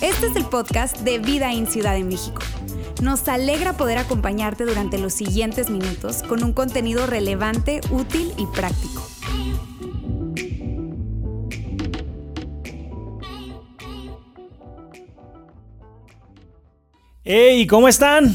Este es el podcast de Vida en Ciudad de México. Nos alegra poder acompañarte durante los siguientes minutos con un contenido relevante, útil y práctico. ¡Hey! ¿Cómo están?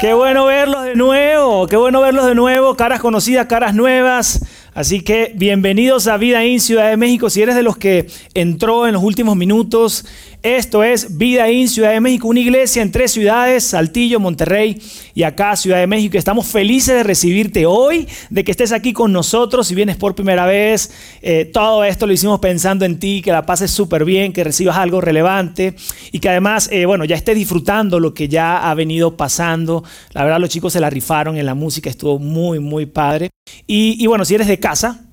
Qué bueno verlos de nuevo, qué bueno verlos de nuevo, caras conocidas, caras nuevas. Así que bienvenidos a Vida en Ciudad de México. Si eres de los que entró en los últimos minutos, esto es Vida en Ciudad de México, una iglesia en tres ciudades, Saltillo, Monterrey y acá Ciudad de México. Estamos felices de recibirte hoy, de que estés aquí con nosotros. Si vienes por primera vez, eh, todo esto lo hicimos pensando en ti, que la pases súper bien, que recibas algo relevante y que además, eh, bueno, ya estés disfrutando lo que ya ha venido pasando. La verdad, los chicos se la rifaron en la música, estuvo muy, muy padre. y, y bueno, si eres de casa,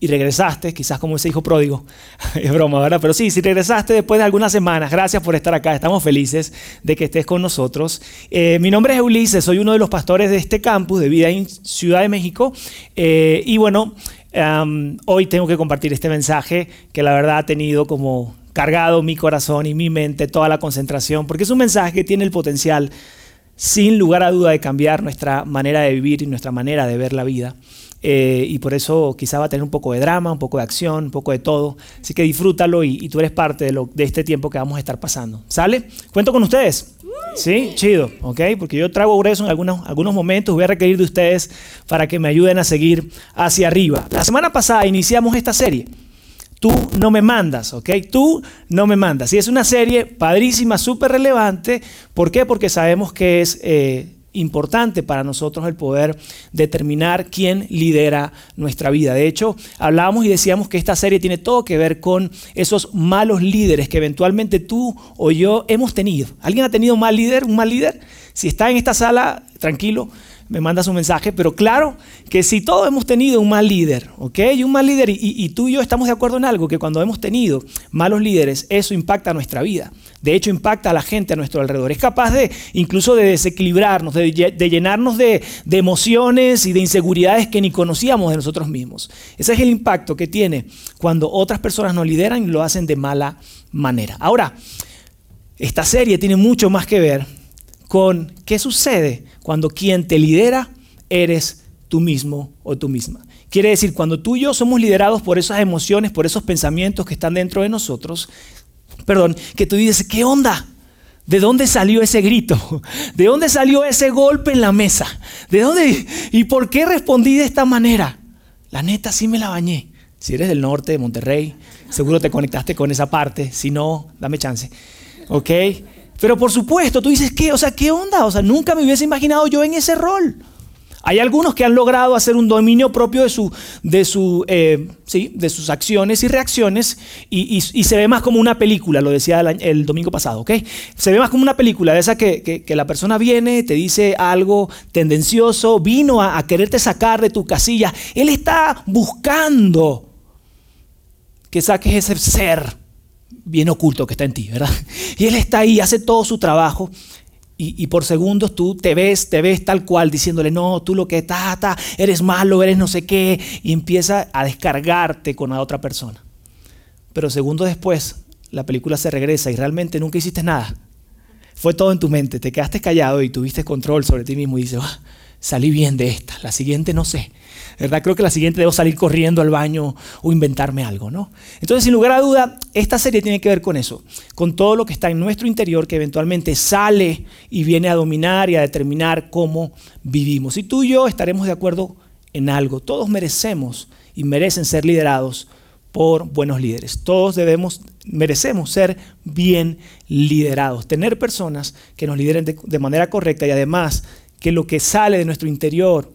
y regresaste, quizás como ese hijo pródigo, es broma, ¿verdad? Pero sí, si regresaste después de algunas semanas, gracias por estar acá, estamos felices de que estés con nosotros. Eh, mi nombre es Ulises, soy uno de los pastores de este campus de Vida en Ciudad de México eh, y bueno, hoy tengo que compartir este mensaje que la verdad ha tenido como cargado mi corazón y mi mente toda la concentración, porque es un mensaje que tiene el potencial, sin lugar a duda, de cambiar nuestra manera de vivir y nuestra manera de ver la vida. Eh, y por eso quizá va a tener un poco de drama, un poco de acción, un poco de todo. Así que disfrútalo y, tú eres parte de, lo, de este tiempo que vamos a estar pasando. ¿Sale? Cuento con ustedes. ¿Sí? Chido, ¿ok? Porque yo traigo grueso en algunos, algunos momentos, voy a requerir de ustedes para que me ayuden a seguir hacia arriba. La semana pasada iniciamos esta serie. Tú no me mandas, ¿ok? Tú no me mandas. Y es una serie padrísima, súper relevante. ¿Por qué? Porque sabemos que es... Eh, importante para nosotros el poder determinar quién lidera nuestra vida. De hecho, hablábamos y decíamos que esta serie tiene todo que ver con esos malos líderes que eventualmente tú o yo hemos tenido. ¿Alguien ha tenido un mal líder? ¿Un mal líder? Si está en esta sala, tranquilo, me mandas un mensaje, pero claro que si todos hemos tenido un mal líder, ¿ok? Y un mal líder, y, tú y yo estamos de acuerdo en algo, que cuando hemos tenido malos líderes, eso impacta nuestra vida. De hecho, impacta a la gente a nuestro alrededor. Es capaz de incluso de desequilibrarnos, de, llenarnos de, de emociones y de inseguridades que ni conocíamos de nosotros mismos. Ese es el impacto que tiene cuando otras personas nos lideran y lo hacen de mala manera. Ahora, esta serie tiene mucho más que ver con qué sucede cuando quien te lidera eres tú mismo o tú misma. Quiere decir, cuando tú y yo somos liderados por esas emociones, por esos pensamientos que están dentro de nosotros, perdón, que tú dices, ¿qué onda? ¿De dónde salió ese grito? ¿De dónde salió ese golpe en la mesa? ¿De dónde? ¿Y por qué respondí de esta manera? La neta, sí me la bañé. Si eres del norte, de Monterrey, seguro te conectaste con esa parte. Si no, dame chance. ¿Ok? Pero por supuesto, tú dices, ¿qué? O sea, ¿qué onda? O sea, nunca me hubiese imaginado yo en ese rol. Hay algunos que han logrado hacer un dominio propio de, su, de, su, eh, ¿sí? de sus acciones y reacciones y, se ve más como una película, lo decía el, domingo pasado, ¿ok? Se ve más como una película de esa que, la persona viene, te dice algo tendencioso, vino a, a quererte sacar de tu casilla. Él está buscando que saques ese ser bien oculto que está en ti, ¿verdad? Y Él está ahí, hace todo su trabajo. Y, por segundos tú te ves, te ves tal cual, diciéndole, no, tú lo que estás, eres malo, eres no sé qué, y empieza a descargarte con la otra persona. Pero segundos después, la película se regresa y realmente nunca hiciste nada. Fue todo en tu mente, te quedaste callado y tuviste control sobre ti mismo y dices, ah, salí bien de esta, la siguiente no sé. ¿verdad? Creo que la siguiente debo salir corriendo al baño o inventarme algo, ¿no? Entonces, sin lugar a duda, esta serie tiene que ver con eso, con todo lo que está en nuestro interior que eventualmente sale y viene a dominar y a determinar cómo vivimos. Y tú y yo estaremos de acuerdo en algo. Todos merecemos y merecen ser liderados por buenos líderes. Todos debemos, merecemos ser bien liderados, tener personas que nos lideren de, de manera correcta y además que lo que sale de nuestro interior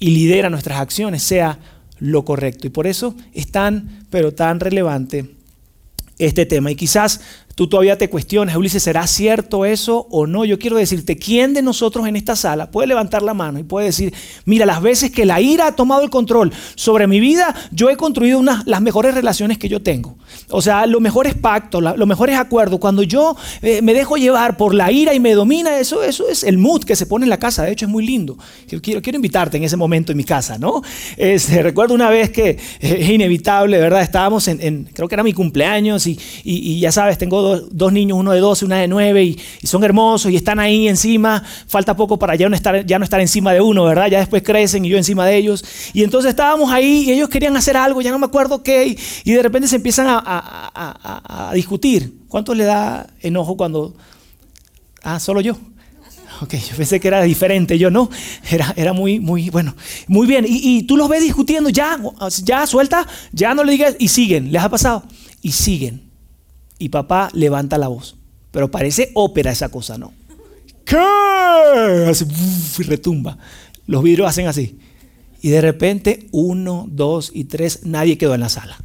y lidera nuestras acciones sea lo correcto. Y por eso es tan, pero tan relevante este tema. Y quizás Tú todavía te cuestionas, Ulises, ¿será cierto eso o no? Yo quiero decirte, ¿quién de nosotros en esta sala puede levantar la mano y puede decir, mira, las veces que la ira ha tomado el control sobre mi vida, yo he construido unas, las mejores relaciones que yo tengo? O sea, los mejores pactos, los mejores acuerdos. Cuando yo eh, me dejo llevar por la ira y me domina, eso, eso es el mood que se pone en la casa. De hecho, es muy lindo. Yo quiero, invitarte en ese momento en mi casa, ¿no? Este, recuerdo una vez que es inevitable, ¿verdad? Estábamos en, creo que era mi cumpleaños y, y ya sabes, tengo dos, niños, uno de 12, una de 9, y, son hermosos y están ahí encima. Falta poco para ya no, estar, ya no estar encima de uno, ¿verdad? Ya después crecen y yo encima de ellos. Y entonces estábamos ahí y ellos querían hacer algo, ya no me acuerdo qué, y, de repente se empiezan a, discutir. ¿Cuánto le da enojo cuando... Ah, solo yo. Ok, yo pensé que era diferente, yo no. Era, era muy, muy, bueno. Muy bien, y, y, tú los ves discutiendo, ya, ya, suelta, ya no le digas, y siguen, ¿les ha pasado? Y siguen y papá levanta la voz. Pero parece ópera esa cosa, ¿no? ¿Qué? Así, y retumba. Los vidrios hacen así. Y de repente, uno, dos y tres, nadie quedó en la sala.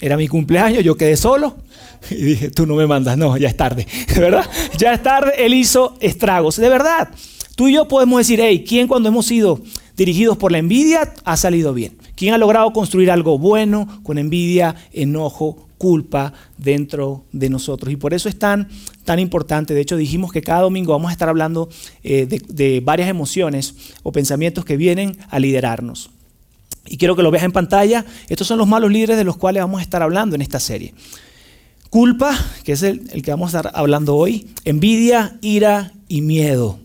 Era mi cumpleaños, yo quedé solo. Y dije, tú no me mandas, no, ya es tarde. ¿Verdad? Ya es tarde, él hizo estragos. De verdad, tú y yo podemos decir, hey, ¿quién cuando hemos sido dirigidos por la envidia ha salido bien? ¿Quién ha logrado construir algo bueno con envidia, enojo, culpa dentro de nosotros. Y por eso es tan, tan importante. De hecho, dijimos que cada domingo vamos a estar hablando eh, de, varias emociones o pensamientos que vienen a liderarnos. Y quiero que lo veas en pantalla. Estos son los malos líderes de los cuales vamos a estar hablando en esta serie. Culpa, que es el, el que vamos a estar hablando hoy. Envidia, ira y miedo.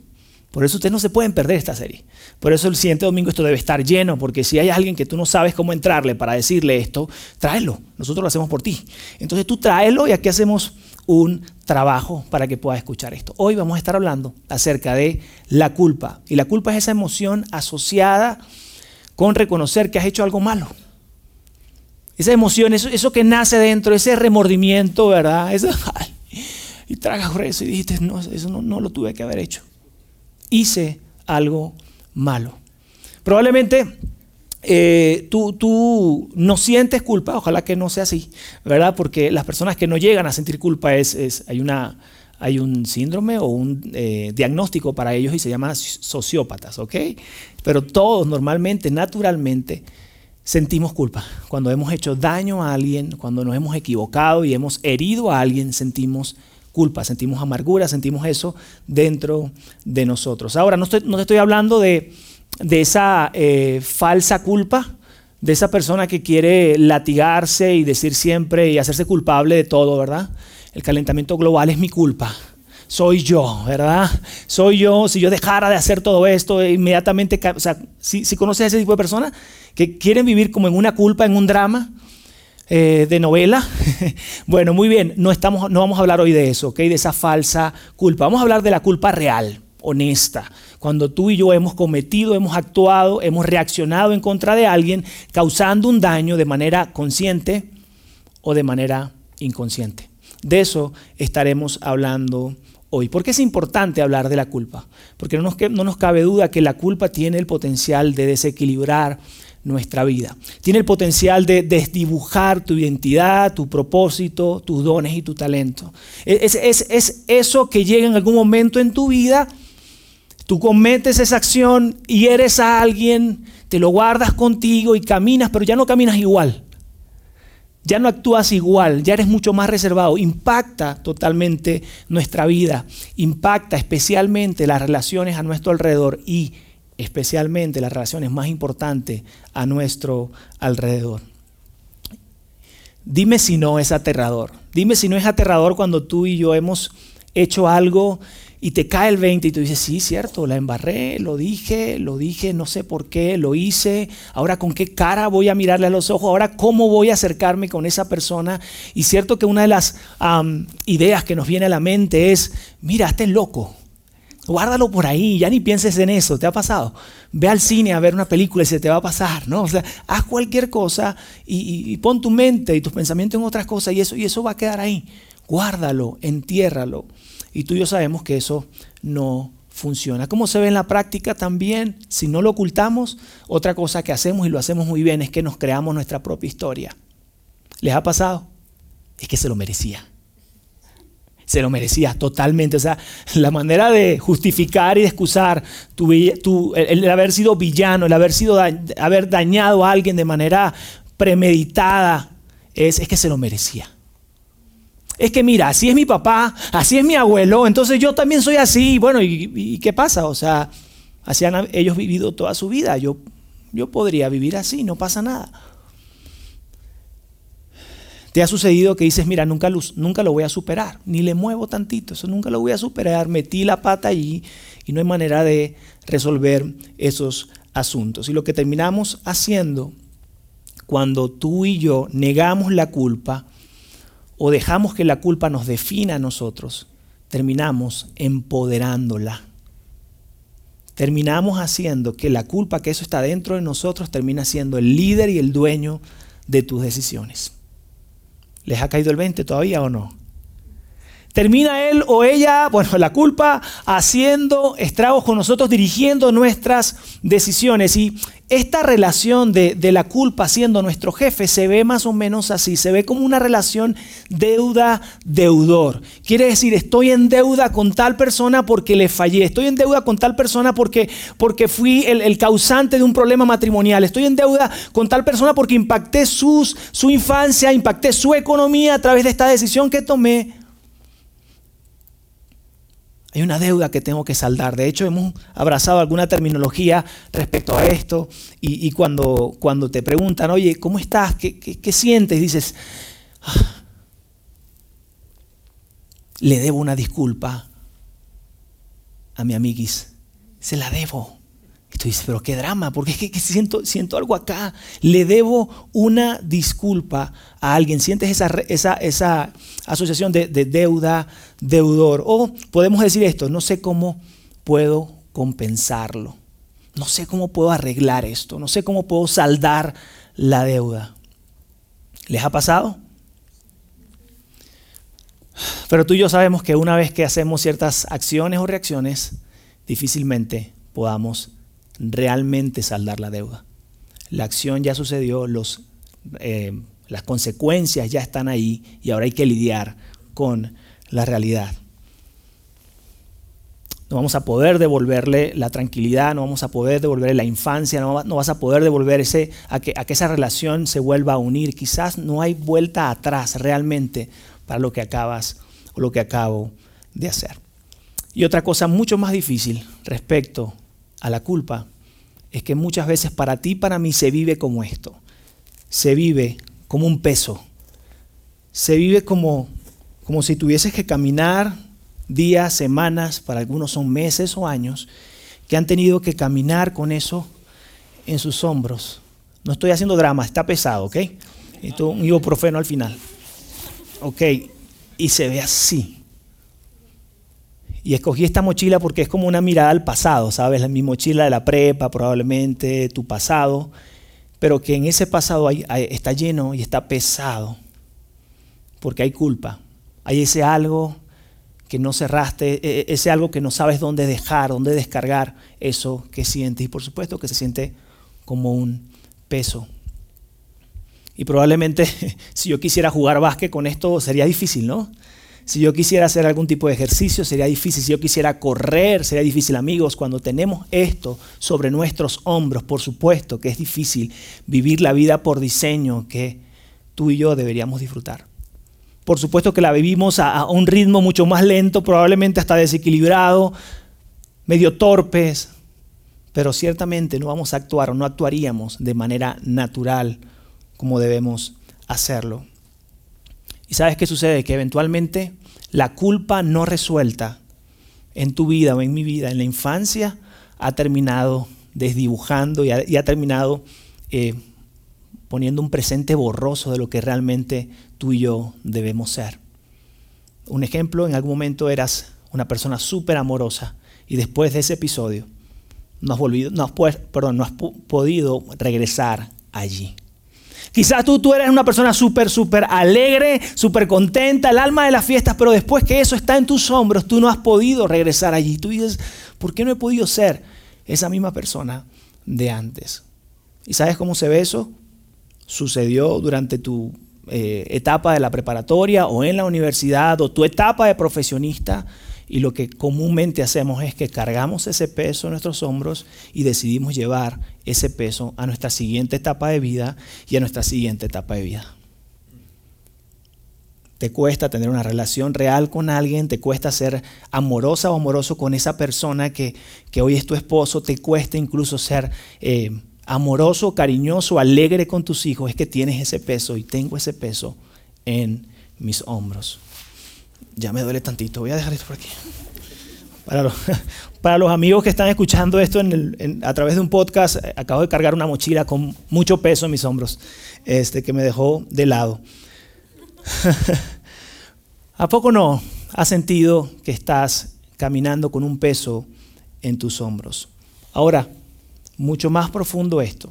Por eso ustedes no se pueden perder esta serie. Por eso el siguiente domingo esto debe estar lleno, porque si hay alguien que tú no sabes cómo entrarle para decirle esto, tráelo. Nosotros lo hacemos por ti. Entonces tú tráelo y aquí hacemos un trabajo para que pueda escuchar esto. Hoy vamos a estar hablando acerca de la culpa. Y la culpa es esa emoción asociada con reconocer que has hecho algo malo. Esa emoción, eso, que nace dentro, ese remordimiento, ¿verdad? Eso, y tragas eso y dijiste, no, eso no, no lo tuve que haber hecho. Hice algo malo. Probablemente eh, tú, tú, no sientes culpa, ojalá que no sea así, ¿verdad? Porque las personas que no llegan a sentir culpa es, hay, una, hay un síndrome o un eh, diagnóstico para ellos y se llama sociópatas, ¿ok? Pero todos normalmente, naturalmente, sentimos culpa. Cuando hemos hecho daño a alguien, cuando nos hemos equivocado y hemos herido a alguien, sentimos culpa, sentimos amargura, sentimos eso dentro de nosotros. Ahora, no, te estoy hablando de, esa eh, falsa culpa, de esa persona que quiere latigarse y decir siempre y hacerse culpable de todo, ¿verdad? El calentamiento global es mi culpa. Soy yo, ¿verdad? Soy yo. Si yo dejara de hacer todo esto, inmediatamente, o sea, si, si conoces a ese tipo de personas que quieren vivir como en una culpa, en un drama, eh, de novela. bueno, muy bien, no, estamos, no vamos a hablar hoy de eso, ¿ok? De esa falsa culpa. Vamos a hablar de la culpa real, honesta. Cuando tú y yo hemos cometido, hemos actuado, hemos reaccionado en contra de alguien, causando un daño de manera consciente o de manera inconsciente. De eso estaremos hablando hoy. ¿Por qué es importante hablar de la culpa? Porque no nos, no nos cabe duda que la culpa tiene el potencial de desequilibrar nuestra vida. Tiene el potencial de desdibujar tu identidad, tu propósito, tus dones y tu talento. Es, es, eso que llega en algún momento en tu vida, tú cometes esa acción y eres a alguien, te lo guardas contigo y caminas, pero ya no caminas igual. Ya no actúas igual, ya eres mucho más reservado. Impacta totalmente nuestra vida, impacta especialmente las relaciones a nuestro alrededor y especialmente las relaciones más importantes a nuestro alrededor. Dime si no es aterrador. Dime si no es aterrador cuando tú y yo hemos hecho algo y te cae el 20 y tú dices, sí, cierto, la embarré, lo dije, lo dije, no sé por qué, lo hice, ahora con qué cara voy a mirarle a los ojos, ahora cómo voy a acercarme con esa persona. Y cierto que una de las ideas que nos viene a la mente es, mira, este loco, Guárdalo por ahí, ya ni pienses en eso, ¿te ha pasado? Ve al cine a ver una película y se te va a pasar, ¿no? O sea, haz cualquier cosa y, pon tu mente y tus pensamientos en otras cosas y eso, y eso va a quedar ahí. Guárdalo, entiérralo. Y tú y yo sabemos que eso no funciona. Como se ve en la práctica también, si no lo ocultamos, otra cosa que hacemos y lo hacemos muy bien es que nos creamos nuestra propia historia. ¿Les ha pasado? Es que se lo merecía. Se lo merecía totalmente. O sea, la manera de justificar y de excusar tu, el, haber sido villano, el haber, sido, haber dañado a alguien de manera premeditada, es, es que se lo merecía. Es que mira, así es mi papá, así es mi abuelo, entonces yo también soy así. Bueno, ¿y, qué pasa? O sea, así han ellos vivido toda su vida. Yo, yo podría vivir así, no pasa nada. ¿Te ha sucedido que dices, mira, nunca nunca lo voy a superar, ni le muevo tantito, eso nunca lo voy a superar, metí la pata allí y no hay manera de resolver esos asuntos? Y lo que terminamos haciendo cuando tú y yo negamos la culpa o dejamos que la culpa nos defina a nosotros, terminamos empoderándola. Terminamos haciendo que la culpa, que eso está dentro de nosotros, termina siendo el líder y el dueño de tus decisiones. ¿Les ha caído el 20 todavía o no? Termina él o ella, bueno, la culpa haciendo estragos con nosotros, dirigiendo nuestras decisiones. Y esta relación de, la culpa siendo nuestro jefe se ve más o menos así, se ve como una relación deuda-deudor. Quiere decir, estoy en deuda con tal persona porque le fallé, estoy en deuda con tal persona porque, porque fui el, causante de un problema matrimonial, estoy en deuda con tal persona porque impacté su infancia, impacté su economía a través de esta decisión que tomé hay una deuda que tengo que saldar. De hecho, hemos abrazado alguna terminología respecto a esto y, cuando, cuando te preguntan, oye, ¿cómo estás? ¿Qué, sientes? Dices, ah, le debo una disculpa a mi amiguis. Se la debo. Y tú dices, pero qué drama, porque es que, siento, siento algo acá. Le debo una disculpa a alguien. Sientes esa, esa, esa asociación de, deuda, deudor. O podemos decir esto, no sé cómo puedo compensarlo. No sé cómo puedo arreglar esto. No sé cómo puedo saldar la deuda. ¿Les ha pasado? Pero tú y yo sabemos que una vez que hacemos ciertas acciones o reacciones, difícilmente podamos realmente saldar la deuda. La acción ya sucedió, los eh, las consecuencias ya están ahí y ahora hay que lidiar con la realidad. No vamos a poder devolverle la tranquilidad, no vamos a poder devolverle la infancia, no, vas a poder devolver ese, a, que, a que esa relación se vuelva a unir. Quizás no hay vuelta atrás realmente para lo que acabas o lo que acabo de hacer. Y otra cosa mucho más difícil respecto a la culpa es que muchas veces para ti y para mí se vive como esto. Se vive como un peso. Se vive como, como si tuvieses que caminar días, semanas, para algunos son meses o años, que han tenido que caminar con eso en sus hombros. No estoy haciendo drama, está pesado, ¿ok? Esto un ibuprofeno al final. Ok, y se ve así. Y escogí esta mochila porque es como una mirada al pasado, ¿sabes? Mi mochila de la prepa, probablemente tu pasado pero que en ese pasado está lleno y está pesado, porque hay culpa, hay ese algo que no cerraste, e, e, ese algo que no sabes dónde dejar, dónde descargar eso que sientes. Y por supuesto que se siente como un peso. Y probablemente si yo quisiera jugar básquet con esto sería difícil, ¿no? Si yo quisiera hacer algún tipo de ejercicio sería difícil. Si yo quisiera correr sería difícil. Amigos, cuando tenemos esto sobre nuestros hombros, por supuesto que es difícil vivir la vida por diseño que tú y yo deberíamos disfrutar. Por supuesto que la vivimos a, un ritmo mucho más lento, probablemente hasta desequilibrado, medio torpes, pero ciertamente no vamos a actuar o no actuaríamos de manera natural como debemos hacerlo. ¿Y sabes qué sucede? Que eventualmente la culpa no resuelta en tu vida o en mi vida, en la infancia, ha terminado desdibujando y ha, terminado eh, poniendo un presente borroso de lo que realmente tú y yo debemos ser. Un ejemplo, en algún momento eras una persona súper amorosa y después de ese episodio no volvido, no no has podido regresar allí. Quizás tú, tú eres una persona súper, súper alegre, súper contenta, el alma de las fiestas, pero después que eso está en tus hombros, tú no has podido regresar allí. Tú dices, ¿por qué no he podido ser esa misma persona de antes? ¿Y sabes cómo se ve eso? Sucedió durante tu eh, etapa de la preparatoria o en la universidad o tu etapa de profesionista y lo que comúnmente hacemos es que cargamos ese peso en nuestros hombros y decidimos llevar ese peso a nuestra siguiente etapa de vida y a nuestra siguiente etapa de vida. Te cuesta tener una relación real con alguien, te cuesta ser amorosa o amoroso con esa persona que, hoy es tu esposo, te cuesta incluso ser eh, amoroso, cariñoso, alegre con tus hijos, es que tienes ese peso y tengo ese peso en mis hombros. Ya me duele tantito, voy a dejar esto por aquí. Para los, para los amigos que están escuchando esto a través de un podcast, eh, acabo de cargar una mochila con mucho peso en mis hombros, este, que me dejó de lado. ¿A poco no has sentido que estás caminando con un peso en tus hombros? Ahora, mucho más profundo esto.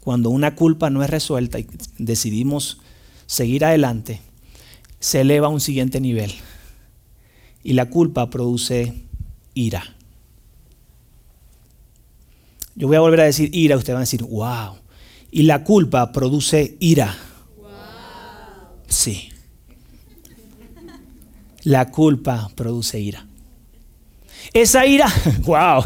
Cuando una culpa no es resuelta y decidimos seguir adelante, se eleva a un siguiente nivel. Y la culpa produce ira. Yo voy a volver a decir ira, ustedes van a decir, wow. Y la culpa produce ira. Sí. La culpa produce ira. Esa ira, wow,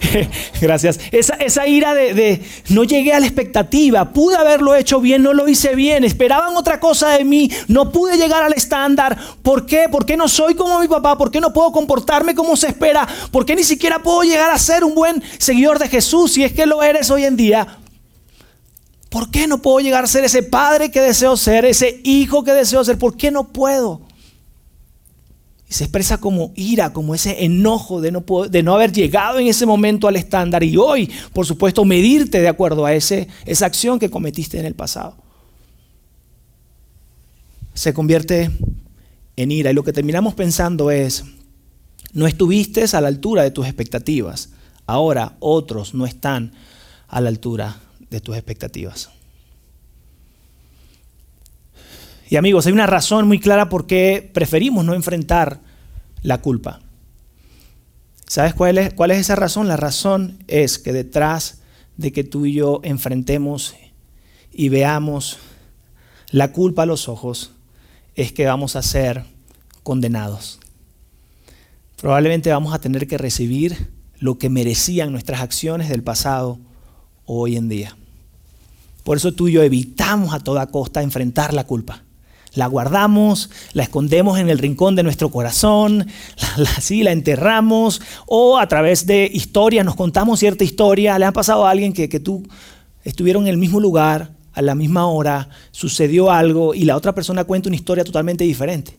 gracias. Esa, esa ira de, de, no llegué a la expectativa, pude haberlo hecho bien, no lo hice bien, esperaban otra cosa de mí, no pude llegar al estándar. ¿Por qué? ¿Por qué no soy como mi papá? ¿Por qué no puedo comportarme como se espera? ¿Por qué ni siquiera puedo llegar a ser un buen seguidor de Jesús si es que lo eres hoy en día? ¿Por qué no puedo llegar a ser ese padre que deseo ser, ese hijo que deseo ser? ¿Por qué no puedo? Se expresa como ira, como ese enojo de no, haber llegado en ese momento al estándar y hoy, por supuesto, medirte de acuerdo a ese, esa acción que cometiste en el pasado. Se convierte en ira y lo que terminamos pensando es, no estuviste a la altura de tus expectativas, ahora otros no están a la altura de tus expectativas. Y amigos, hay una razón muy clara por qué preferimos no enfrentar la culpa. ¿Sabes cuál es, cuál es esa razón? La razón es que detrás de que tú y yo enfrentemos y veamos la culpa a los ojos, es que vamos a ser condenados. Probablemente vamos a tener que recibir lo que merecían nuestras acciones del pasado hoy en día. Por eso tú y yo evitamos a toda costa enfrentar la culpa la guardamos, la escondemos en el rincón de nuestro corazón, la, la enterramos, o a través de historias nos contamos cierta historia. Le ha pasado a alguien que, que tú estuvieron en el mismo lugar, a la misma hora, sucedió algo y la otra persona cuenta una historia totalmente diferente.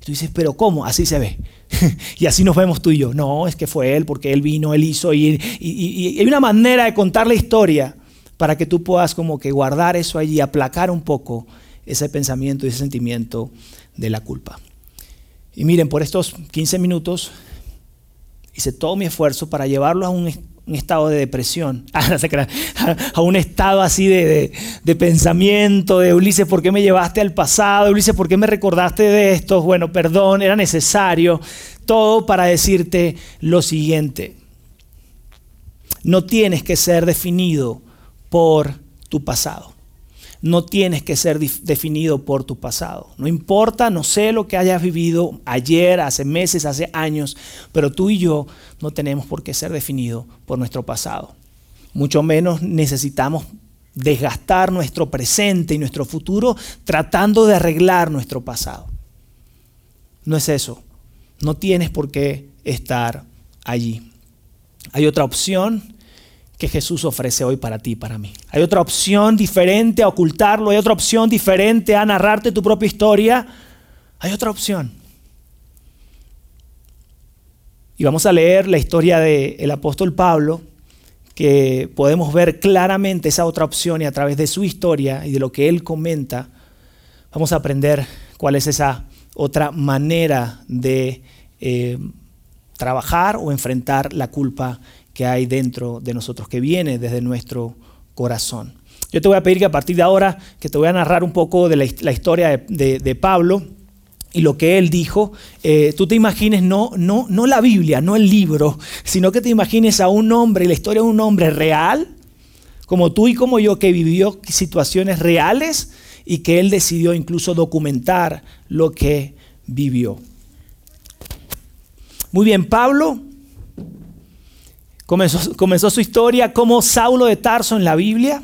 Y tú dices, pero ¿cómo? Así se ve. y así nos vemos tú y yo. No, es que fue él, porque él vino, él hizo. Y, y, hay una manera de contar la historia para que tú puedas como que guardar eso allí, aplacar un poco ese pensamiento y ese sentimiento de la culpa. Y miren, por estos 15 minutos hice todo mi esfuerzo para llevarlo a un, estado de depresión, a un estado así de, de, pensamiento, de Ulises, ¿por qué me llevaste al pasado? Ulises, ¿por qué me recordaste de esto? Bueno, perdón, era necesario. Todo para decirte lo siguiente. No tienes que ser definido por tu pasado no tienes que ser definido por tu pasado. No importa, no sé lo que hayas vivido ayer, hace meses, hace años, pero tú y yo no tenemos por qué ser definidos por nuestro pasado. Mucho menos necesitamos desgastar nuestro presente y nuestro futuro tratando de arreglar nuestro pasado. No es eso. No tienes por qué estar allí. Hay otra opción que Jesús ofrece hoy para ti y para mí. Hay otra opción diferente a ocultarlo, hay otra opción diferente a narrarte tu propia historia. Hay otra opción. Y vamos a leer la historia del apóstol Pablo, que podemos ver claramente esa otra opción y a través de su historia y de lo que él comenta, vamos a aprender cuál es esa otra manera de eh, trabajar o enfrentar la culpa que hay dentro de nosotros, que viene desde nuestro corazón. Yo te voy a pedir que a partir de ahora, que te voy a narrar un poco de la, historia de, Pablo y lo que él dijo, eh, tú te imagines no, no, no la Biblia, no el libro, sino que te imagines a un hombre, la historia de un hombre real, como tú y como yo, que vivió situaciones reales y que él decidió incluso documentar lo que vivió. Muy bien, Pablo comenzó, su historia como Saulo de Tarso en la Biblia.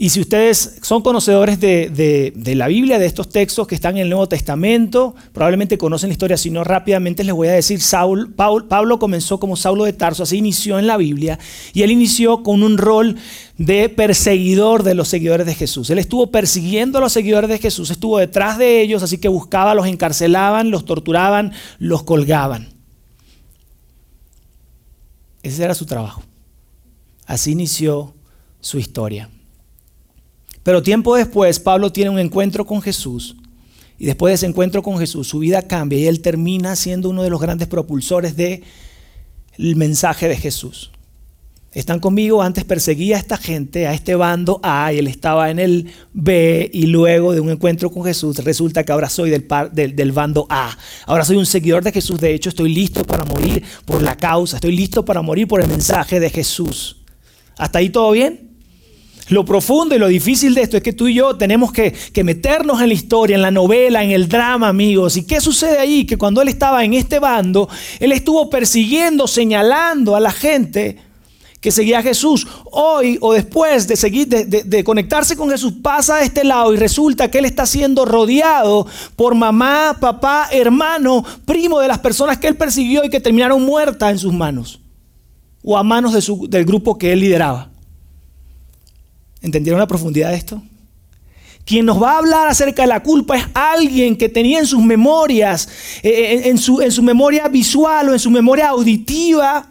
Y si ustedes son conocedores de, la Biblia, de estos textos que están en el Nuevo Testamento, probablemente conocen la historia, si no rápidamente les voy a decir, Saul, Pablo comenzó como Saulo de Tarso, así inició en la Biblia, y él inició con un rol de perseguidor de los seguidores de Jesús. Él estuvo persiguiendo a los seguidores de Jesús, estuvo detrás de ellos, así que buscaba, los encarcelaban, los torturaban, los colgaban. Ese era su trabajo. Así inició su historia. Pero tiempo después, Pablo tiene un encuentro con Jesús. Y después de ese encuentro con Jesús, su vida cambia y él termina siendo uno de los grandes propulsores del mensaje de Jesús. Están conmigo, antes perseguía a esta gente, a este bando A, y él estaba en el B, y luego de un encuentro con Jesús, resulta que ahora soy del, del, del, bando A. Ahora soy un seguidor de Jesús, de hecho estoy listo para morir por la causa, estoy listo para morir por el mensaje de Jesús. ¿Hasta ahí todo bien? Lo profundo y lo difícil de esto es que tú y yo tenemos que, meternos en la historia, en la novela, en el drama, amigos. ¿Y qué sucede ahí? Que cuando él estaba en este bando, él estuvo persiguiendo, señalando a la gente que seguía a Jesús. Hoy o después de seguir, de, conectarse con Jesús, pasa a este lado y resulta que él está siendo rodeado por mamá, papá, hermano, primo de las personas que él persiguió y que terminaron muertas en sus manos o a manos del grupo que él lideraba. ¿Entendieron la profundidad de esto? Quien nos va a hablar acerca de la culpa es alguien que tenía en sus memorias, eh, en, su, en su memoria visual o en su memoria auditiva,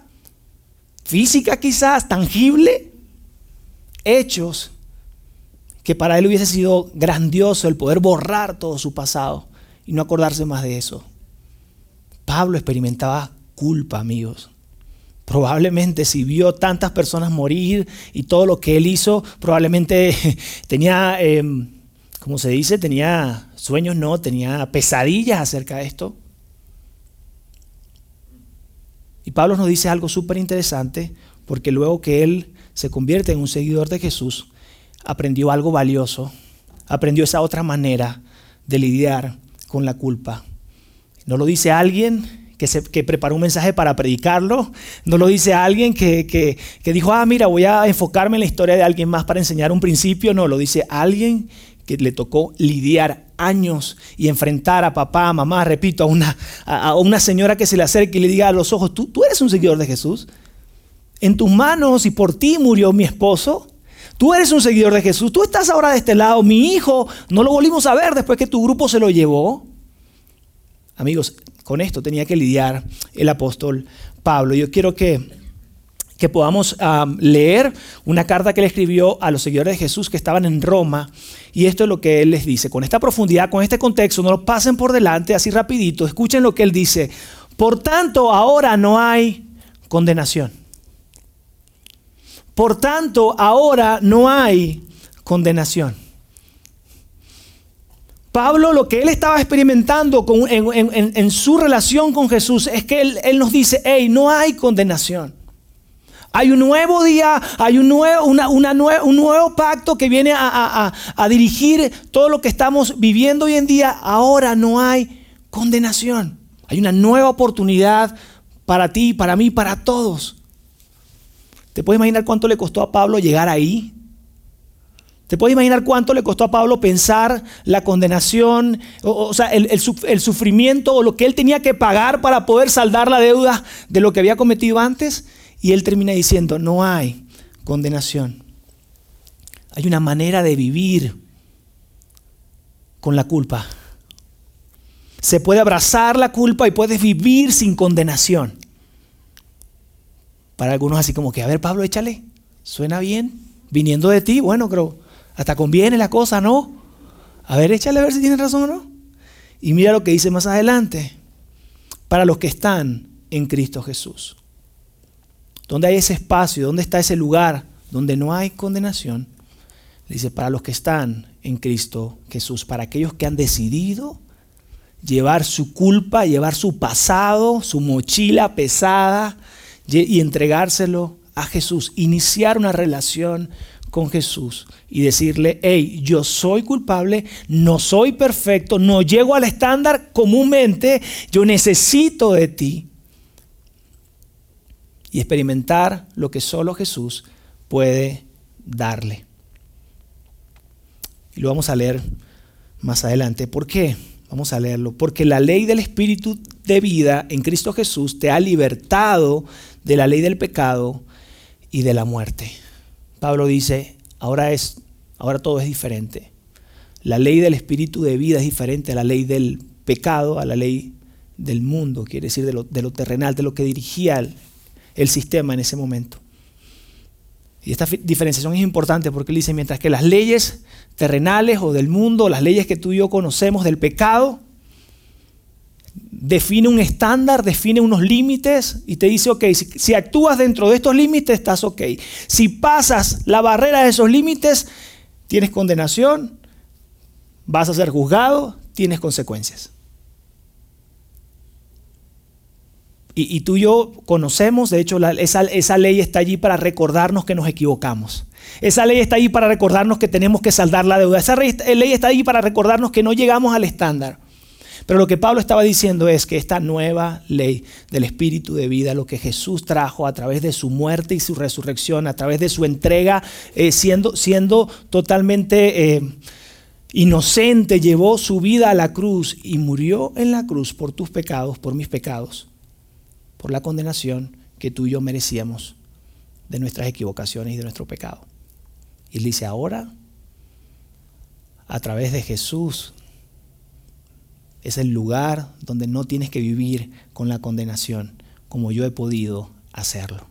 física quizás, tangible, hechos que para él hubiese sido grandioso el poder borrar todo su pasado y no acordarse más de eso. Pablo experimentaba culpa, amigos. Probablemente si vio tantas personas morir y todo lo que él hizo, probablemente tenía, em, como se dice, tenía sueños, no, tenía pesadillas acerca de esto. Y Pablo nos dice algo súper interesante, porque luego que él se convierte en un seguidor de Jesús, aprendió algo valioso, aprendió esa otra manera de lidiar con la culpa. No lo dice alguien que, se, preparó un mensaje para predicarlo. No lo dice alguien que, que, dijo, ah, mira, voy a enfocarme en la historia de alguien más para enseñar un principio. No, lo dice alguien que le tocó lidiar años y enfrentar a papá, a mamá, repito, a una, a, una señora que se le acerque y le diga a los ojos, ¿tú, tú eres un seguidor de Jesús. En tus manos y por ti murió mi esposo. Tú eres un seguidor de Jesús. Tú estás ahora de este lado. Mi hijo no lo volvimos a ver después que tu grupo se lo llevó. Amigos, con esto tenía que lidiar el apóstol Pablo. Yo quiero que, que podamos leer una carta que le escribió a los seguidores de Jesús que estaban en Roma. Y esto es lo que él les dice. Con esta profundidad, con este contexto, no lo pasen por delante así rapidito. Escuchen lo que él dice. Por tanto, ahora no hay condenación. Por tanto, ahora no hay condenación. Pablo lo que él estaba experimentando en, su relación con Jesús es que él, nos dice, hey, no hay condenación. Hay un nuevo día, hay un nuevo, un nuevo pacto que viene a, dirigir todo lo que estamos viviendo hoy en día. Ahora no hay condenación. Hay una nueva oportunidad para ti, para mí, para todos. ¿Te puedes imaginar cuánto le costó a Pablo llegar ahí? ¿Te puedes imaginar cuánto le costó a Pablo pensar la condenación, o, sea, el, el, sufrimiento o lo que él tenía que pagar para poder saldar la deuda de lo que había cometido antes? Y él termina diciendo, no hay condenación. Hay una manera de vivir con la culpa. Se puede abrazar la culpa y puedes vivir sin condenación. Para algunos así como que, a ver Pablo, échale, suena bien, viniendo de ti, bueno, creo hasta conviene la cosa, ¿no? A ver, échale a ver si tiene razón o no. Y mira lo que dice más adelante. Para los que están en Cristo Jesús. ¿Dónde hay ese espacio? ¿Dónde está ese lugar donde no hay condenación? Dice, para los que están en Cristo Jesús, para aquellos que han decidido llevar su culpa, llevar su pasado, su mochila pesada y entregárselo a Jesús, iniciar una relación con Jesús y decirle, hey, yo soy culpable, no soy perfecto, no llego al estándar comúnmente, yo necesito de ti. Y experimentar lo que solo Jesús puede darle. Y lo vamos a leer más adelante. ¿Por qué? Vamos a leerlo. Porque la ley del Espíritu de vida en Cristo Jesús te ha libertado de la ley del pecado y de la muerte. Pablo dice, ahora es ahora todo es diferente. La ley del espíritu de vida es diferente a la ley del pecado, a la ley del mundo, quiere decir de lo, terrenal, de lo que dirigía el, sistema en ese momento. Y esta diferenciación es importante porque él dice, mientras que las leyes terrenales o del mundo, las leyes que tú y yo conocemos del pecado, define un estándar, define unos límites y te dice, ok, si, actúas dentro de estos límites, estás ok. Si pasas la barrera de esos límites, tienes condenación, vas a ser juzgado, tienes consecuencias. Y, tú y yo conocemos, de hecho, esa, esa ley está allí para recordarnos que nos equivocamos. Esa ley está allí para recordarnos que tenemos que saldar la deuda. Esa ley está allí para recordarnos que no llegamos al estándar. Pero lo que Pablo estaba diciendo es que esta nueva ley del Espíritu de vida, lo que Jesús trajo a través de su muerte y su resurrección, a través de su entrega, eh, siendo, siendo, totalmente eh, inocente, llevó su vida a la cruz y murió en la cruz por tus pecados, por mis pecados, por la condenación que tú y yo merecíamos de nuestras equivocaciones y de nuestro pecado. Y dice, ahora, a través de Jesús, es el lugar donde no tienes que vivir con la condenación, como yo he podido hacerlo.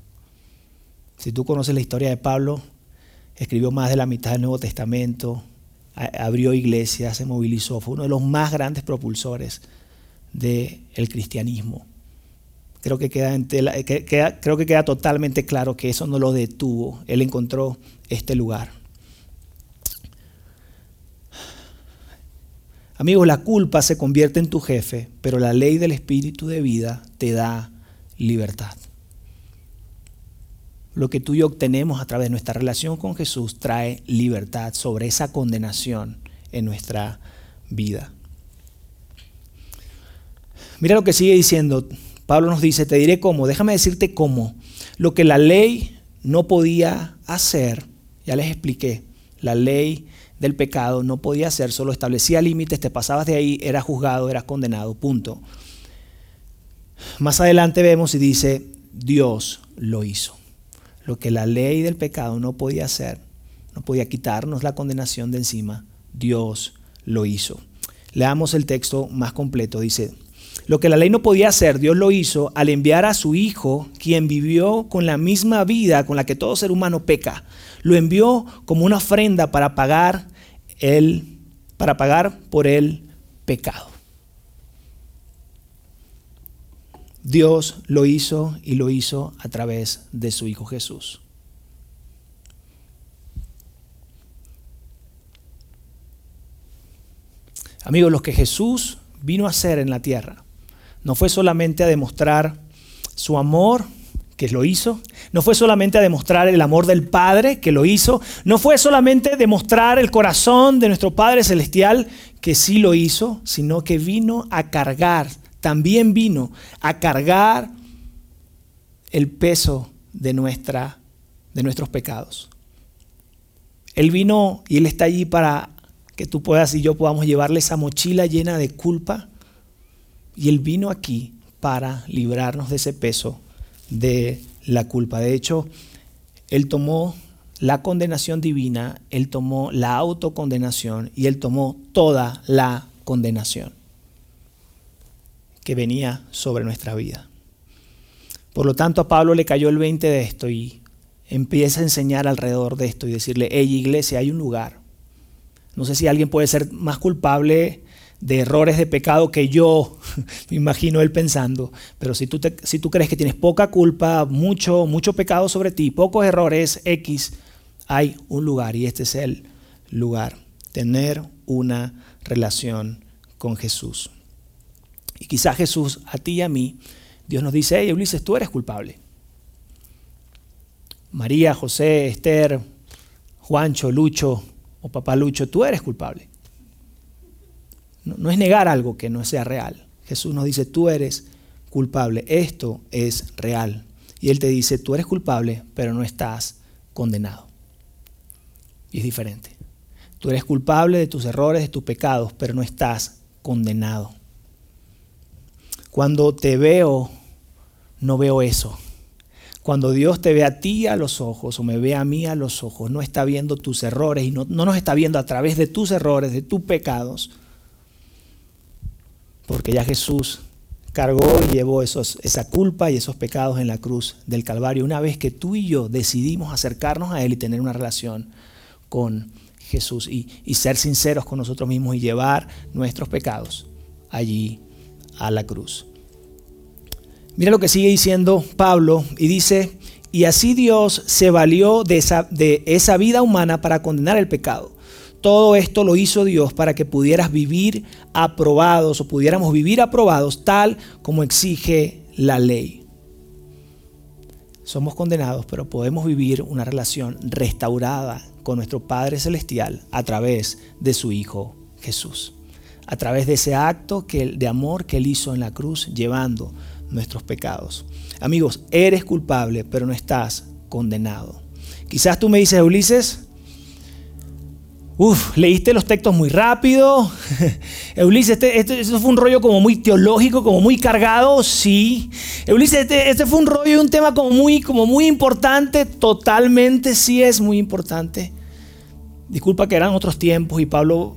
Si tú conoces la historia de Pablo, escribió más de la mitad del Nuevo Testamento, abrió iglesias, se movilizó, fue uno de los más grandes propulsores del cristianismo. Creo que queda, creo que queda totalmente claro que eso no lo detuvo. Él encontró este lugar. Amigos, la culpa se convierte en tu jefe, pero la ley del espíritu de vida te da libertad. Lo que tú y yo obtenemos a través de nuestra relación con Jesús trae libertad sobre esa condenación en nuestra vida. Mira lo que sigue diciendo. Pablo nos dice, te diré cómo, déjame decirte cómo. Lo que la ley no podía hacer, ya les expliqué, la ley del pecado no podía ser, solo establecía límites, te pasabas de ahí, eras juzgado, eras condenado, punto. Más adelante vemos y dice, Dios lo hizo. Lo que la ley del pecado no podía hacer, no podía quitarnos la condenación de encima, Dios lo hizo. Leamos el texto más completo, dice, lo que la ley no podía hacer, Dios lo hizo al enviar a su Hijo, quien vivió con la misma vida con la que todo ser humano peca. Lo envió como una ofrenda para pagar, el, para pagar por el pecado. Dios lo hizo y lo hizo a través de su Hijo Jesús. Amigos, lo que Jesús vino a hacer en la tierra no fue solamente a demostrar su amor, que lo hizo, no fue solamente a demostrar el amor del Padre, que lo hizo, no fue solamente demostrar el corazón de nuestro Padre Celestial, que sí lo hizo, sino que vino a cargar, también vino a cargar el peso de, nuestra, de nuestros pecados. Él vino y Él está allí para que tú puedas y yo podamos llevarle esa mochila llena de culpa, y Él vino aquí para librarnos de ese peso de la culpa. De hecho, Él tomó la condenación divina, Él tomó la autocondenación y Él tomó toda la condenación que venía sobre nuestra vida. Por lo tanto, a Pablo le cayó el 20 de esto y empieza a enseñar alrededor de esto y decirle, hey iglesia, hay un lugar. No sé si alguien puede ser más culpable de errores de pecado que yo me imagino él pensando, pero si tú, si tú crees que tienes poca culpa, mucho, mucho pecado sobre ti, pocos errores X, hay un lugar y este es el lugar, tener una relación con Jesús. Y quizás Jesús, a ti y a mí, Dios nos dice, hey Ulises, tú eres culpable. María, José, Esther, Juancho, Lucho o papá Lucho, tú eres culpable. No, es negar algo que no sea real. Jesús nos dice, tú eres culpable, esto es real. Y Él te dice, tú eres culpable, pero no estás condenado. Y es diferente. Tú eres culpable de tus errores, de tus pecados, pero no estás condenado. Cuando te veo, no veo eso. Cuando Dios te ve a ti a los ojos o me ve a mí a los ojos, no está viendo tus errores y no, nos está viendo a través de tus errores, de tus pecados. Porque ya Jesús cargó y llevó esos, esa culpa y esos pecados en la cruz del Calvario una vez que tú y yo decidimos acercarnos a Él y tener una relación con Jesús y, ser sinceros con nosotros mismos y llevar nuestros pecados allí a la cruz. Mira lo que sigue diciendo Pablo y dice, y así Dios se valió de esa vida humana para condenar el pecado. Todo esto lo hizo Dios para que pudieras vivir aprobados o pudiéramos vivir aprobados tal como exige la ley. Somos condenados, pero podemos vivir una relación restaurada con nuestro Padre Celestial a través de su Hijo Jesús. A través de ese acto de amor que Él hizo en la cruz, llevando nuestros pecados. Amigos, eres culpable, pero no estás condenado. Quizás tú me dices, Ulises, Uf, leíste los textos muy rápido. Ulises, este, este, fue un rollo como muy teológico, como muy cargado, sí. Ulises, este, este, fue un rollo y un tema como muy, como muy importante, totalmente sí es muy importante. Disculpa que eran otros tiempos y Pablo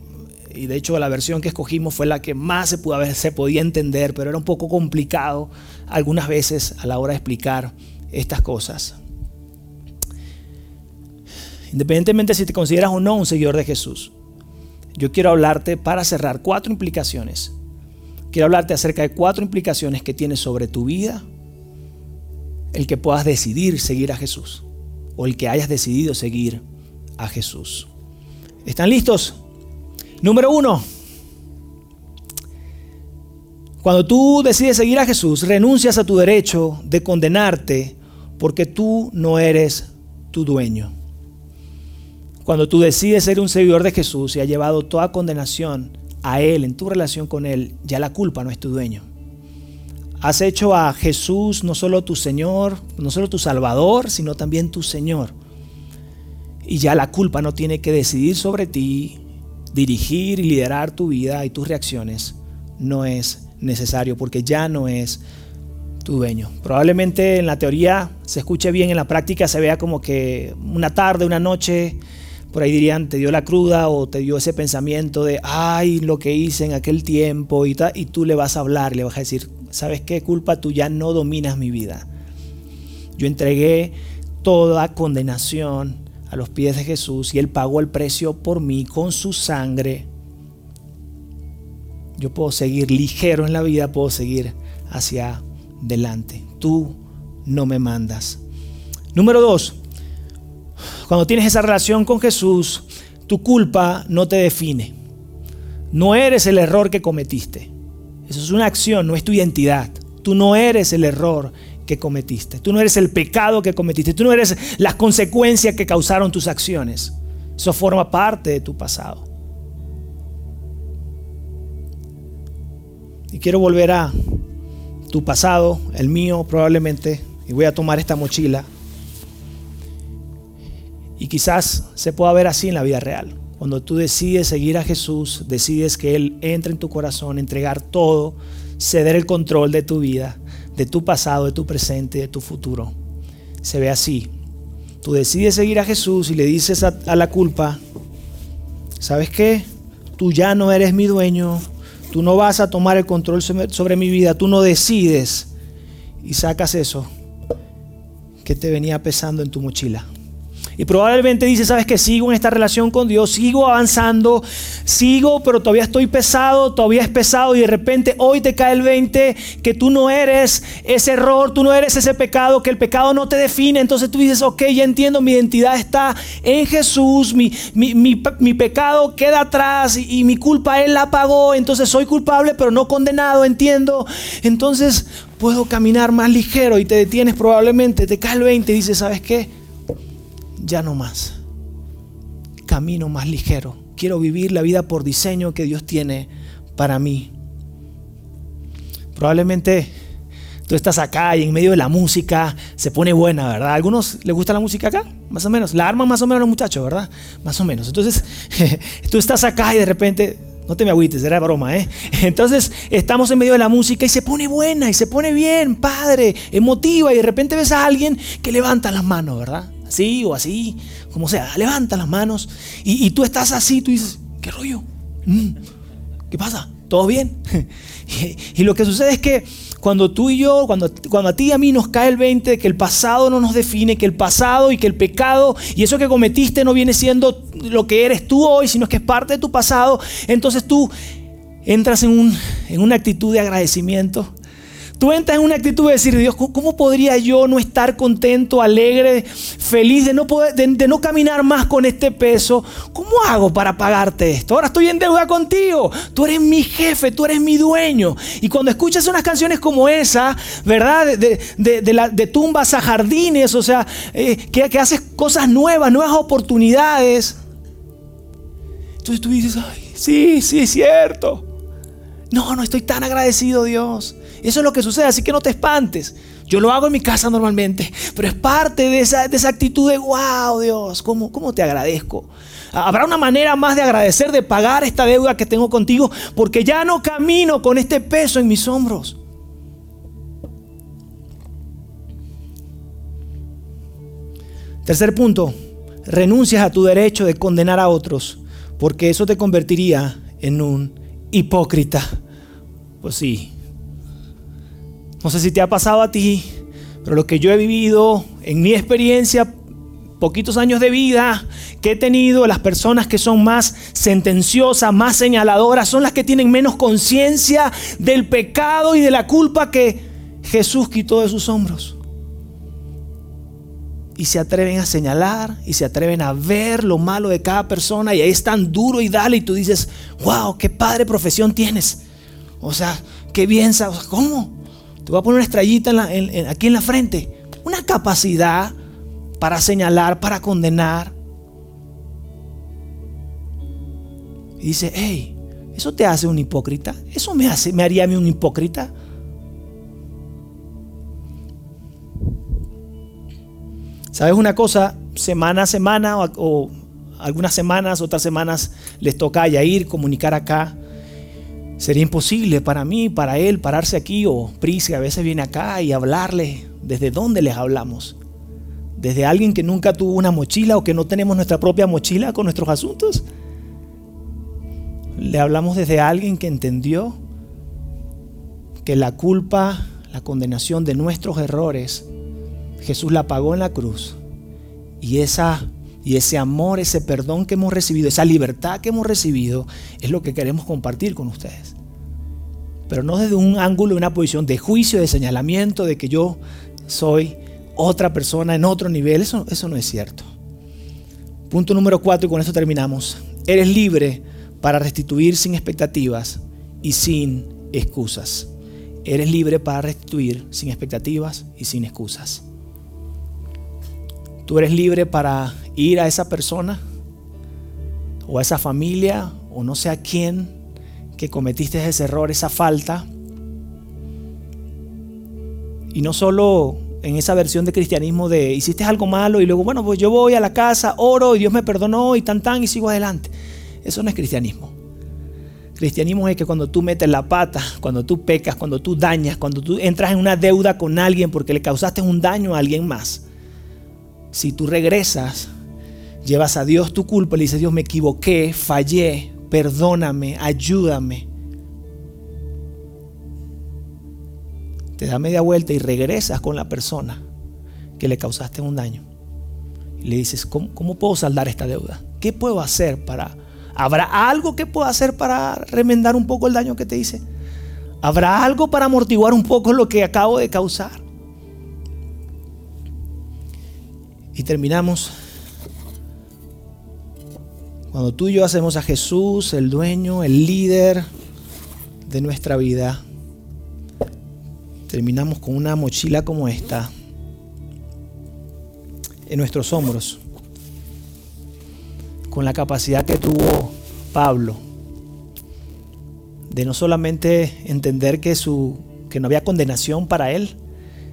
y de hecho la versión que escogimos fue la que más se, pudo, se podía entender, pero era un poco complicado algunas veces a la hora de explicar estas cosas. Independientemente si te consideras o no un seguidor de Jesús, yo quiero hablarte para cerrar cuatro implicaciones. Quiero hablarte acerca de cuatro implicaciones que tiene sobre tu vida el que puedas decidir seguir a Jesús o el que hayas decidido seguir a Jesús. ¿Están listos? Número uno, cuando tú decides seguir a Jesús, renuncias a tu derecho de condenarte porque tú no eres tu dueño. Cuando tú decides ser un seguidor de Jesús y ha llevado toda condenación a Él en tu relación con Él, ya la culpa no es tu dueño. Has hecho a Jesús no solo tu Señor, no solo tu Salvador, sino también tu Señor. Y ya la culpa no tiene que decidir sobre ti, dirigir y liderar tu vida y tus reacciones no es necesario porque ya no es tu dueño. Probablemente en la teoría se escuche bien, en la práctica se vea como que una tarde, una noche, por ahí dirían, te dio la cruda o te dio ese pensamiento de, ay, lo que hice en aquel tiempo y, y tú le vas a hablar, le vas a decir, ¿sabes qué culpa? Tú ya no dominas mi vida. Yo entregué toda condenación a los pies de Jesús y Él pagó el precio por mí con su sangre, yo puedo seguir ligero en la vida, puedo seguir hacia adelante. Tú no me mandas. Número dos, cuando tienes esa relación con Jesús, tu culpa no te define. No eres el error que cometiste. Eso es una acción, no es tu identidad. Tú no eres el error que cometiste. Tú no eres el pecado que cometiste. Tú no eres las consecuencias que causaron tus acciones. Eso forma parte de tu pasado. Y quiero volver a tu pasado, el mío probablemente, y voy a tomar esta mochila. Y quizás se pueda ver así en la vida real. Cuando tú decides seguir a Jesús, decides que Él entre en tu corazón, entregar todo, ceder el control de tu vida, de tu pasado, de tu presente, de tu futuro. Se ve así. Tú decides seguir a Jesús y le dices a, la culpa, ¿sabes qué? Tú ya no eres mi dueño, tú no vas a tomar el control sobre mi vida, tú no decides y sacas eso que te venía pesando en tu mochila. Y probablemente dice, sabes que sigo en esta relación con Dios, sigo avanzando, sigo, pero todavía estoy pesado, todavía es pesado y de repente hoy te cae el 20 que tú no eres ese error, tú no eres ese pecado, que el pecado no te define. Entonces tú dices, ok, ya entiendo, mi identidad está en Jesús, mi, mi, pecado queda atrás y, y mi culpa Él la pagó, entonces soy culpable pero no condenado, entiendo. Entonces puedo caminar más ligero y te detienes probablemente, te cae el 20 y dices, ¿sabes qué? Ya no más. camino más ligero. Quiero vivir la vida por diseño que Dios tiene para mí. Probablemente tú estás acá y en medio de la música se pone buena, ¿verdad? ¿A algunos les gusta la música acá? Más o menos. La arman más o menos los muchachos, ¿verdad? Más o menos. Entonces, tú estás acá y de repente, no te me agüites, era broma, ¿eh? Entonces, estamos en medio de la música y se pone buena y se pone bien, padre, emotiva y de repente ves a alguien que levanta las manos, ¿verdad? Así o así, como sea, levanta las manos y, tú estás así, tú dices, ¿qué rollo? Mm, ¿Qué pasa? ¿Todo bien? y lo que sucede es que cuando tú y yo, cuando, cuando a ti y a mí nos cae el 20 de que el pasado no nos define, que el pasado y que el pecado y eso que cometiste no viene siendo lo que eres tú hoy, sino que es parte de tu pasado, entonces tú entras en, un, en una actitud de agradecimiento Tú entras en una actitud de decir, Dios, ¿cómo podría yo no estar contento, alegre, feliz de no, poder, de, no caminar más con este peso? ¿Cómo hago para pagarte esto? Ahora estoy en deuda contigo. Tú eres mi jefe, tú eres mi dueño. Y cuando escuchas unas canciones como esa, ¿verdad? De, la, de tumbas a jardines, o sea, eh, que, que haces cosas nuevas, nuevas oportunidades. Entonces tú dices, ay, sí, sí, es cierto. No, no estoy tan agradecido, Dios. Eso es lo que sucede, así que no te espantes. Yo lo hago en mi casa normalmente, pero es parte de esa, de esa actitud de, wow, Dios, ¿cómo, ¿cómo te agradezco? Habrá una manera más de agradecer, de pagar esta deuda que tengo contigo, porque ya no camino con este peso en mis hombros. Tercer punto, renuncias a tu derecho de condenar a otros, porque eso te convertiría en un hipócrita. Pues sí, no sé si te ha pasado a ti, pero lo que yo he vivido en mi experiencia, poquitos años de vida que he tenido, las personas que son más sentenciosas, más señaladoras, son las que tienen menos conciencia del pecado y de la culpa que Jesús quitó de sus hombros. Y se atreven a señalar y se atreven a ver lo malo de cada persona y ahí es tan duro y dale y tú dices, wow, qué padre profesión tienes. O sea, qué bien, ¿cómo? Te voy a poner una estrellita aquí en la frente. Una capacidad para señalar, para condenar. Y dice, hey, ¿eso te hace un hipócrita? ¿Eso me, hace, me haría a mí un hipócrita? ¿Sabes una cosa? Semana a semana o, algunas semanas, otras semanas les toca a ir comunicar acá Sería imposible para mí, para él, pararse aquí o Pris, a veces viene acá y hablarle. ¿Desde dónde les hablamos? ¿Desde alguien que nunca tuvo una mochila o que no tenemos nuestra propia mochila con nuestros asuntos? Le hablamos desde alguien que entendió que la culpa, la condenación de nuestros errores, Jesús la pagó en la cruz. Y esa y ese amor, ese perdón que hemos recibido, esa libertad que hemos recibido, es lo que queremos compartir con ustedes. Pero no desde un ángulo, una posición de juicio, de señalamiento, de que yo soy otra persona en otro nivel. Eso, eso no es cierto. Punto número cuatro, y con esto terminamos. Eres libre para restituir sin expectativas y sin excusas. Eres libre para restituir sin expectativas y sin excusas. Tú eres libre para ir a esa persona o a esa familia o no sé a quién que cometiste ese error, esa falta. Y no solo en esa versión de cristianismo de hiciste algo malo y luego, bueno, pues yo voy a la casa, oro y Dios me perdonó y tan tan y sigo adelante. Eso no es cristianismo. Cristianismo es que cuando tú metes la pata, cuando tú pecas, cuando tú dañas, cuando tú entras en una deuda con alguien porque le causaste un daño a alguien más, si tú regresas, llevas a Dios tu culpa y le dices, Dios, me equivoqué, fallé, perdóname, ayúdame. Te da media vuelta y regresas con la persona que le causaste un daño. Y le dices, ¿cómo, cómo puedo saldar esta deuda? ¿Qué puedo hacer para... ¿Habrá algo que pueda hacer para remendar un poco el daño que te hice? ¿Habrá algo para amortiguar un poco lo que acabo de causar? Y terminamos. Cuando tú y yo hacemos a Jesús el dueño, el líder de nuestra vida, terminamos con una mochila como esta en nuestros hombros. con la capacidad que tuvo Pablo de no solamente entender que, su, que no había condenación para él,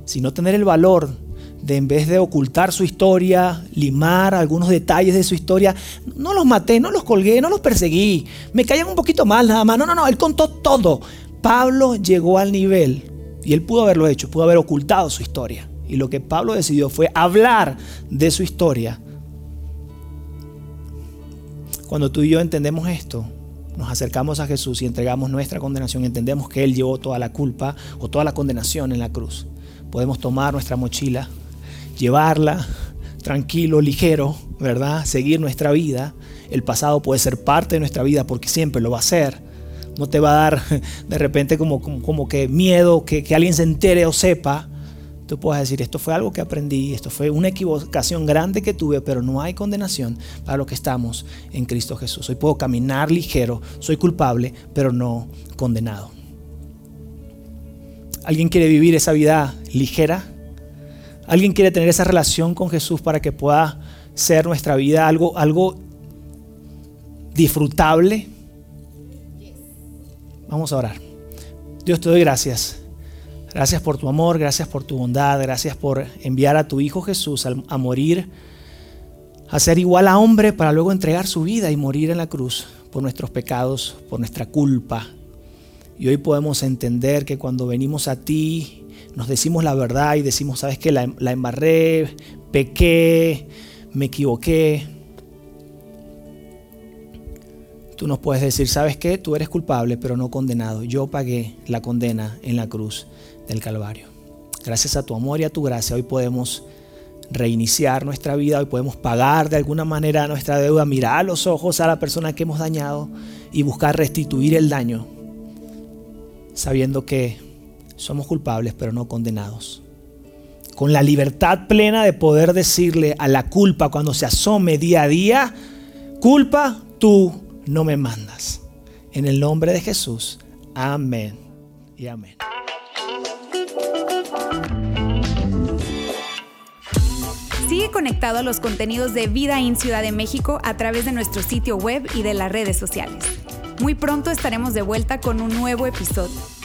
sino tener el valor de en vez de ocultar su historia, limar algunos detalles de su historia, no los maté, no los colgué, no los perseguí, me caían un poquito mal nada más, no, no, no, él contó todo. Pablo llegó al nivel, y él pudo haberlo hecho, pudo haber ocultado su historia. Y lo que Pablo decidió fue hablar de su historia. Cuando tú y yo entendemos esto, nos acercamos a Jesús y entregamos nuestra condenación, entendemos que Él llevó toda la culpa o toda la condenación en la cruz. Podemos tomar nuestra mochila, llevarla tranquilo, ligero, ¿verdad? Seguir nuestra vida. El pasado puede ser parte de nuestra vida porque siempre lo va a ser. No te va a dar de repente como, como, que miedo que, que alguien se entere o sepa. Tú puedes decir, esto fue algo que aprendí, esto fue una equivocación grande que tuve, pero no hay condenación para los que estamos en Cristo Jesús. Hoy puedo caminar ligero, soy culpable, pero no condenado. ¿Alguien quiere vivir esa vida ligera? ¿Alguien quiere tener esa relación con Jesús para que pueda ser nuestra vida algo, algo disfrutable? Vamos a orar. Dios te doy gracias. Gracias por tu amor, gracias por tu bondad, gracias por enviar a tu Hijo Jesús a, morir, a ser igual a hombre para luego entregar su vida y morir en la cruz por nuestros pecados, por nuestra culpa. Y hoy podemos entender que cuando venimos a ti, nos decimos la verdad y decimos, sabes que la, la embarré, pequé, me equivoqué. Tú nos puedes decir, sabes qué, tú eres culpable, pero no condenado. Yo pagué la condena en la cruz del Calvario. Gracias a tu amor y a tu gracia, hoy podemos reiniciar nuestra vida, hoy podemos pagar de alguna manera nuestra deuda, mirar a los ojos a la persona que hemos dañado y buscar restituir el daño, sabiendo que somos culpables pero no condenados. Con la libertad plena de poder decirle a la culpa cuando se asome día a día, culpa, tú no me mandas. En el nombre de Jesús, amén y amén. Sigue conectado a los contenidos de Vida en Ciudad de México a través de nuestro sitio web y de las redes sociales. Muy pronto estaremos de vuelta con un nuevo episodio.